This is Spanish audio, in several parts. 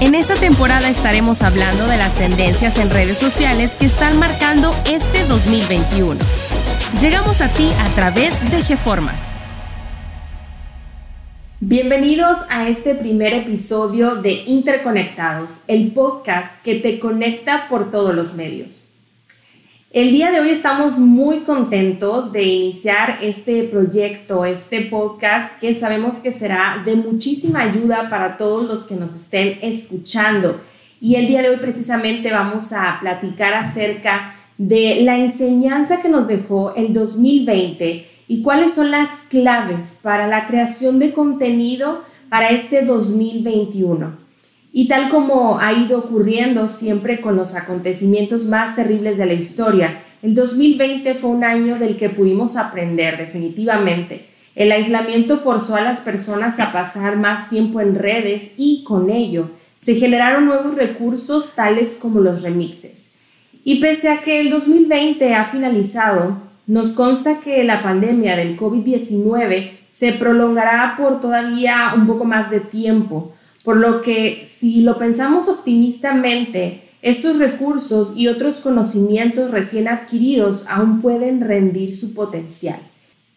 En esta temporada estaremos hablando de las tendencias en redes sociales que están marcando este 2021. Llegamos a ti a través de GeFormas. Bienvenidos a este primer episodio de Interconectados, el podcast que te conecta por todos los medios. El día de hoy estamos muy contentos de iniciar este proyecto, este podcast que sabemos que será de muchísima ayuda para todos los que nos estén escuchando. Y el día de hoy precisamente vamos a platicar acerca de la enseñanza que nos dejó el 2020 y cuáles son las claves para la creación de contenido para este 2021. Y tal como ha ido ocurriendo siempre con los acontecimientos más terribles de la historia, el 2020 fue un año del que pudimos aprender definitivamente. El aislamiento forzó a las personas a pasar más tiempo en redes y con ello se generaron nuevos recursos tales como los remixes. Y pese a que el 2020 ha finalizado, nos consta que la pandemia del COVID-19 se prolongará por todavía un poco más de tiempo por lo que si lo pensamos optimistamente, estos recursos y otros conocimientos recién adquiridos aún pueden rendir su potencial.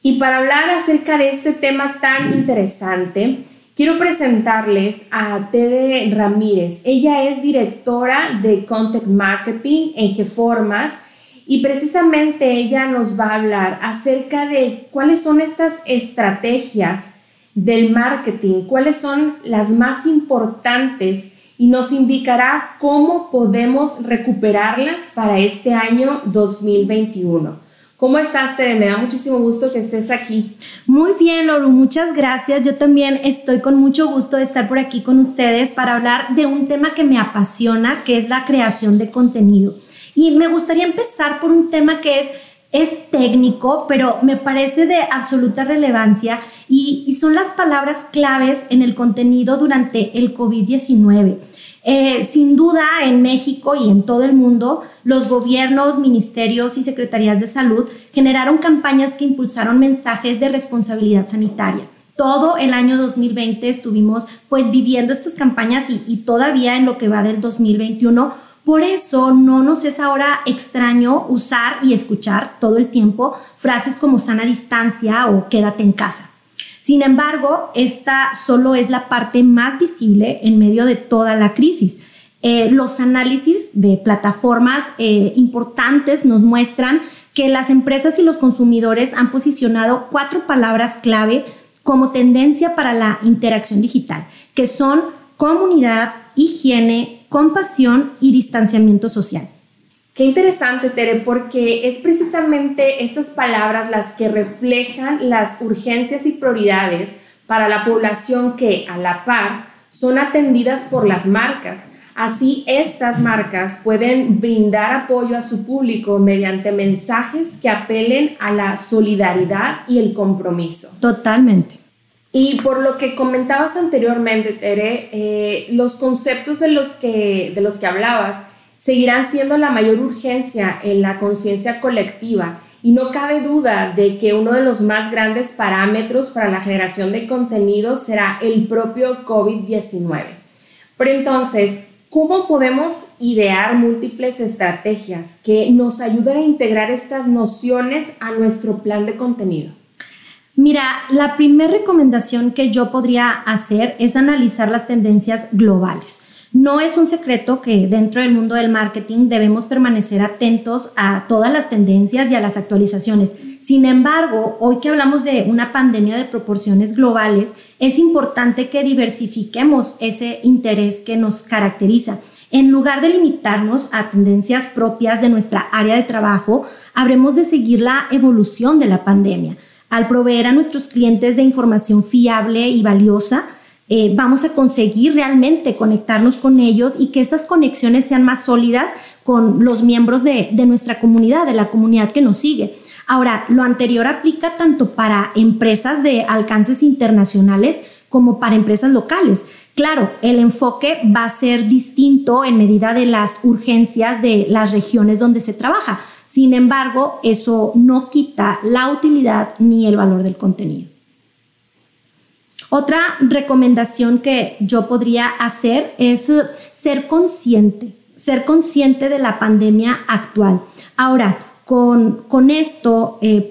Y para hablar acerca de este tema tan interesante, quiero presentarles a Tere Ramírez. Ella es directora de Content Marketing en GeFormas y precisamente ella nos va a hablar acerca de cuáles son estas estrategias del marketing, cuáles son las más importantes y nos indicará cómo podemos recuperarlas para este año 2021. ¿Cómo estás, Tere? Me da muchísimo gusto que estés aquí. Muy bien, Loru, muchas gracias. Yo también estoy con mucho gusto de estar por aquí con ustedes para hablar de un tema que me apasiona, que es la creación de contenido. Y me gustaría empezar por un tema que es es técnico, pero me parece de absoluta relevancia y, son las palabras claves en el contenido durante el COVID-19. Eh, sin duda, en México y en todo el mundo, los gobiernos, ministerios y secretarías de salud generaron campañas que impulsaron mensajes de responsabilidad sanitaria. Todo el año 2020 estuvimos pues viviendo estas campañas y, y todavía en lo que va del 2021 por eso no nos es ahora extraño usar y escuchar todo el tiempo frases como sana distancia o quédate en casa. Sin embargo, esta solo es la parte más visible en medio de toda la crisis. Eh, los análisis de plataformas eh, importantes nos muestran que las empresas y los consumidores han posicionado cuatro palabras clave como tendencia para la interacción digital, que son comunidad, higiene, compasión y distanciamiento social. Qué interesante, Tere, porque es precisamente estas palabras las que reflejan las urgencias y prioridades para la población que, a la par, son atendidas por las marcas. Así, estas marcas pueden brindar apoyo a su público mediante mensajes que apelen a la solidaridad y el compromiso. Totalmente. Y por lo que comentabas anteriormente, Tere, eh, los conceptos de los, que, de los que hablabas seguirán siendo la mayor urgencia en la conciencia colectiva y no cabe duda de que uno de los más grandes parámetros para la generación de contenido será el propio COVID-19. Pero entonces, ¿cómo podemos idear múltiples estrategias que nos ayuden a integrar estas nociones a nuestro plan de contenido? Mira, la primera recomendación que yo podría hacer es analizar las tendencias globales. No es un secreto que dentro del mundo del marketing debemos permanecer atentos a todas las tendencias y a las actualizaciones. Sin embargo, hoy que hablamos de una pandemia de proporciones globales, es importante que diversifiquemos ese interés que nos caracteriza. En lugar de limitarnos a tendencias propias de nuestra área de trabajo, habremos de seguir la evolución de la pandemia al proveer a nuestros clientes de información fiable y valiosa, eh, vamos a conseguir realmente conectarnos con ellos y que estas conexiones sean más sólidas con los miembros de, de nuestra comunidad, de la comunidad que nos sigue. Ahora, lo anterior aplica tanto para empresas de alcances internacionales como para empresas locales. Claro, el enfoque va a ser distinto en medida de las urgencias de las regiones donde se trabaja. Sin embargo, eso no quita la utilidad ni el valor del contenido. Otra recomendación que yo podría hacer es ser consciente, ser consciente de la pandemia actual. Ahora, con, con esto eh,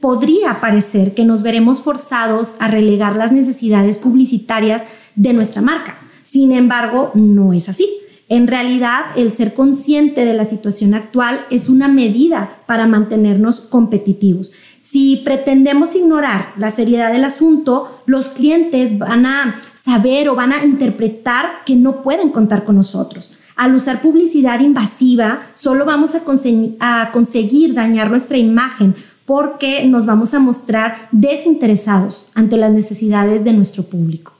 podría parecer que nos veremos forzados a relegar las necesidades publicitarias de nuestra marca. Sin embargo, no es así. En realidad, el ser consciente de la situación actual es una medida para mantenernos competitivos. Si pretendemos ignorar la seriedad del asunto, los clientes van a saber o van a interpretar que no pueden contar con nosotros. Al usar publicidad invasiva, solo vamos a, conseguir dañar nuestra imagen porque nos vamos a mostrar desinteresados ante las necesidades de nuestro público.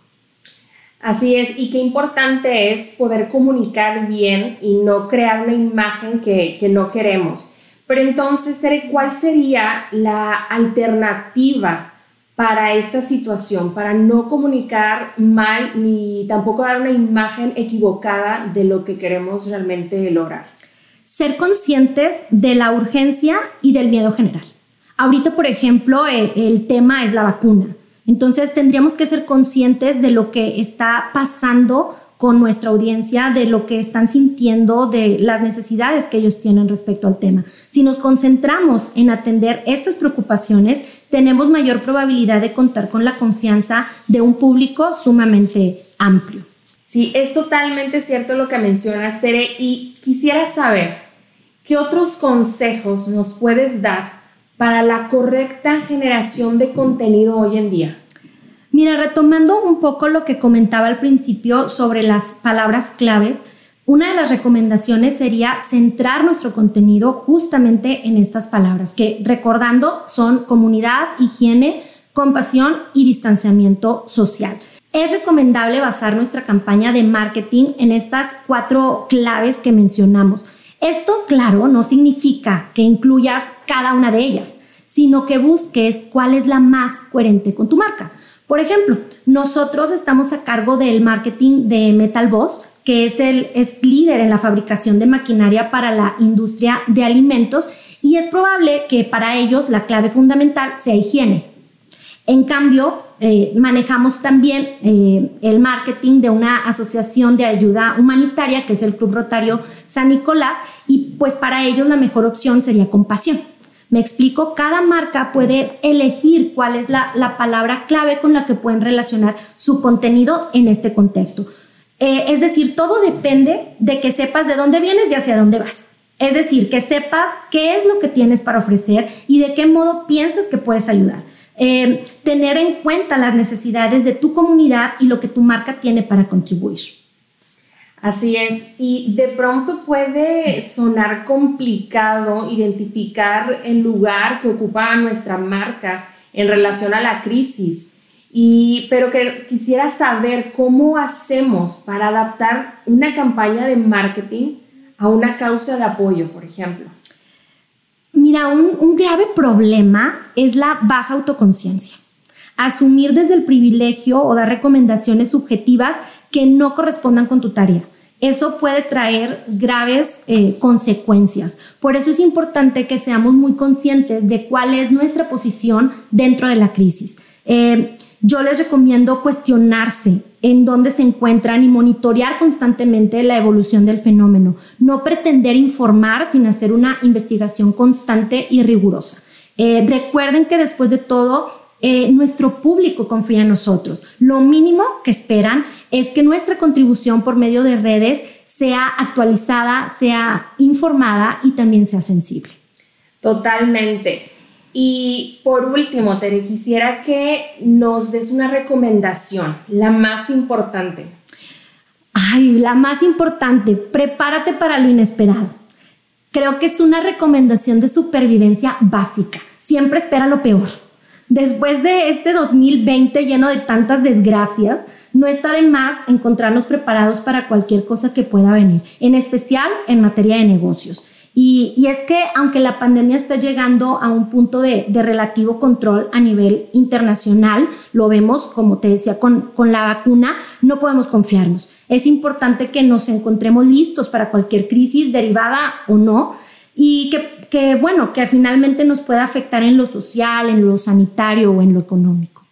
Así es, y qué importante es poder comunicar bien y no crear una imagen que, que no queremos. Pero entonces, Tere, ¿cuál sería la alternativa para esta situación, para no comunicar mal ni tampoco dar una imagen equivocada de lo que queremos realmente lograr? Ser conscientes de la urgencia y del miedo general. Ahorita, por ejemplo, el, el tema es la vacuna. Entonces, tendríamos que ser conscientes de lo que está pasando con nuestra audiencia de lo que están sintiendo, de las necesidades que ellos tienen respecto al tema. Si nos concentramos en atender estas preocupaciones, tenemos mayor probabilidad de contar con la confianza de un público sumamente amplio. Sí, es totalmente cierto lo que mencionas, Tere, y quisiera saber qué otros consejos nos puedes dar para la correcta generación de contenido hoy en día. Mira, retomando un poco lo que comentaba al principio sobre las palabras claves, una de las recomendaciones sería centrar nuestro contenido justamente en estas palabras, que recordando son comunidad, higiene, compasión y distanciamiento social. Es recomendable basar nuestra campaña de marketing en estas cuatro claves que mencionamos. Esto, claro, no significa que incluyas cada una de ellas, sino que busques cuál es la más coherente con tu marca. Por ejemplo, nosotros estamos a cargo del marketing de Metal Boss, que es el es líder en la fabricación de maquinaria para la industria de alimentos y es probable que para ellos la clave fundamental sea higiene. En cambio, eh, manejamos también eh, el marketing de una asociación de ayuda humanitaria, que es el Club Rotario San Nicolás, y pues para ellos la mejor opción sería compasión. Me explico, cada marca puede elegir cuál es la, palabra clave con la que pueden relacionar su contenido en este contexto. Eh, es decir, todo depende de que sepas de dónde vienes y hacia dónde vas. Es decir, que sepas qué es lo que tienes para ofrecer y de qué modo piensas que puedes ayudar. Eh, tener en cuenta las necesidades de tu comunidad y lo que tu marca tiene para contribuir. Así es, y de pronto puede sonar complicado identificar el lugar que ocupa nuestra marca en relación a la crisis, y, pero que quisiera saber cómo hacemos para adaptar una campaña de marketing a una causa de apoyo, por ejemplo. Mira, un, un grave problema es la baja autoconciencia. Asumir desde el privilegio o dar recomendaciones subjetivas que no correspondan con tu tarea. Eso puede traer graves eh, consecuencias. Por eso es importante que seamos muy conscientes de cuál es nuestra posición dentro de la crisis. Eh, yo les recomiendo cuestionarse en dónde se encuentran y monitorear constantemente la evolución del fenómeno. No pretender informar sin hacer una investigación constante y rigurosa. Eh, recuerden que después de todo, eh, nuestro público confía en nosotros. Lo mínimo que esperan es que nuestra contribución por medio de redes sea actualizada, sea informada y también sea sensible. Totalmente. Y por último, Tere, quisiera que nos des una recomendación, la más importante. Ay, la más importante, prepárate para lo inesperado. Creo que es una recomendación de supervivencia básica. Siempre espera lo peor. Después de este 2020 lleno de tantas desgracias, no está de más encontrarnos preparados para cualquier cosa que pueda venir, en especial en materia de negocios. Y, es que aunque la pandemia está llegando a un punto de, relativo control a nivel internacional, lo vemos, como te decía, con, la vacuna, no podemos confiarnos. Es importante que nos encontremos listos para cualquier crisis derivada o no y que, bueno, que finalmente nos pueda afectar en lo social, en lo sanitario o en lo económico.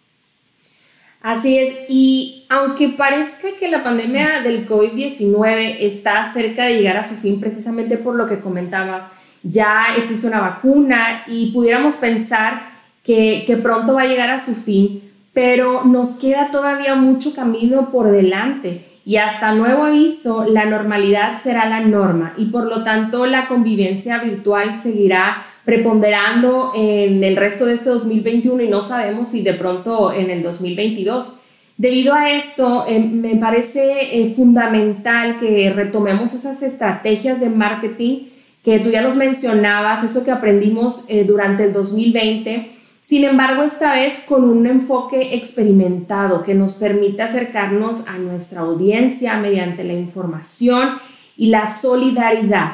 Así es, y aunque parezca que la pandemia del COVID-19 está cerca de llegar a su fin precisamente por lo que comentabas, ya existe una vacuna y pudiéramos pensar que, que pronto va a llegar a su fin, pero nos queda todavía mucho camino por delante y hasta nuevo aviso, la normalidad será la norma y por lo tanto la convivencia virtual seguirá preponderando en el resto de este 2021 y no sabemos si de pronto en el 2022. Debido a esto, eh, me parece eh, fundamental que retomemos esas estrategias de marketing que tú ya nos mencionabas, eso que aprendimos eh, durante el 2020. Sin embargo, esta vez con un enfoque experimentado que nos permite acercarnos a nuestra audiencia mediante la información y la solidaridad.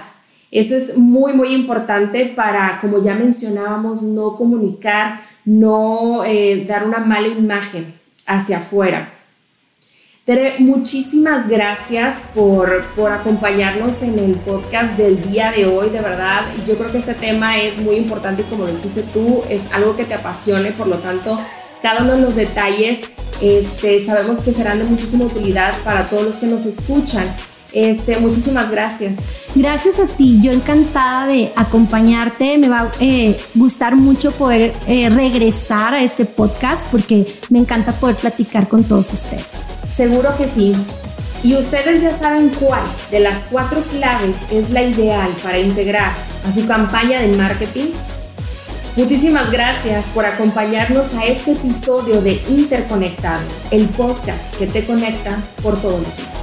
Eso es muy, muy importante para, como ya mencionábamos, no comunicar, no eh, dar una mala imagen hacia afuera. Tere, muchísimas gracias por, por acompañarnos en el podcast del día de hoy, de verdad. Yo creo que este tema es muy importante y como lo dijiste tú, es algo que te apasione, por lo tanto, cada uno de los detalles este, sabemos que serán de muchísima utilidad para todos los que nos escuchan. Este, muchísimas gracias. Gracias a ti, yo encantada de acompañarte. Me va a eh, gustar mucho poder eh, regresar a este podcast porque me encanta poder platicar con todos ustedes. Seguro que sí. Y ustedes ya saben cuál de las cuatro claves es la ideal para integrar a su campaña de marketing. Muchísimas gracias por acompañarnos a este episodio de Interconectados, el podcast que te conecta por todos los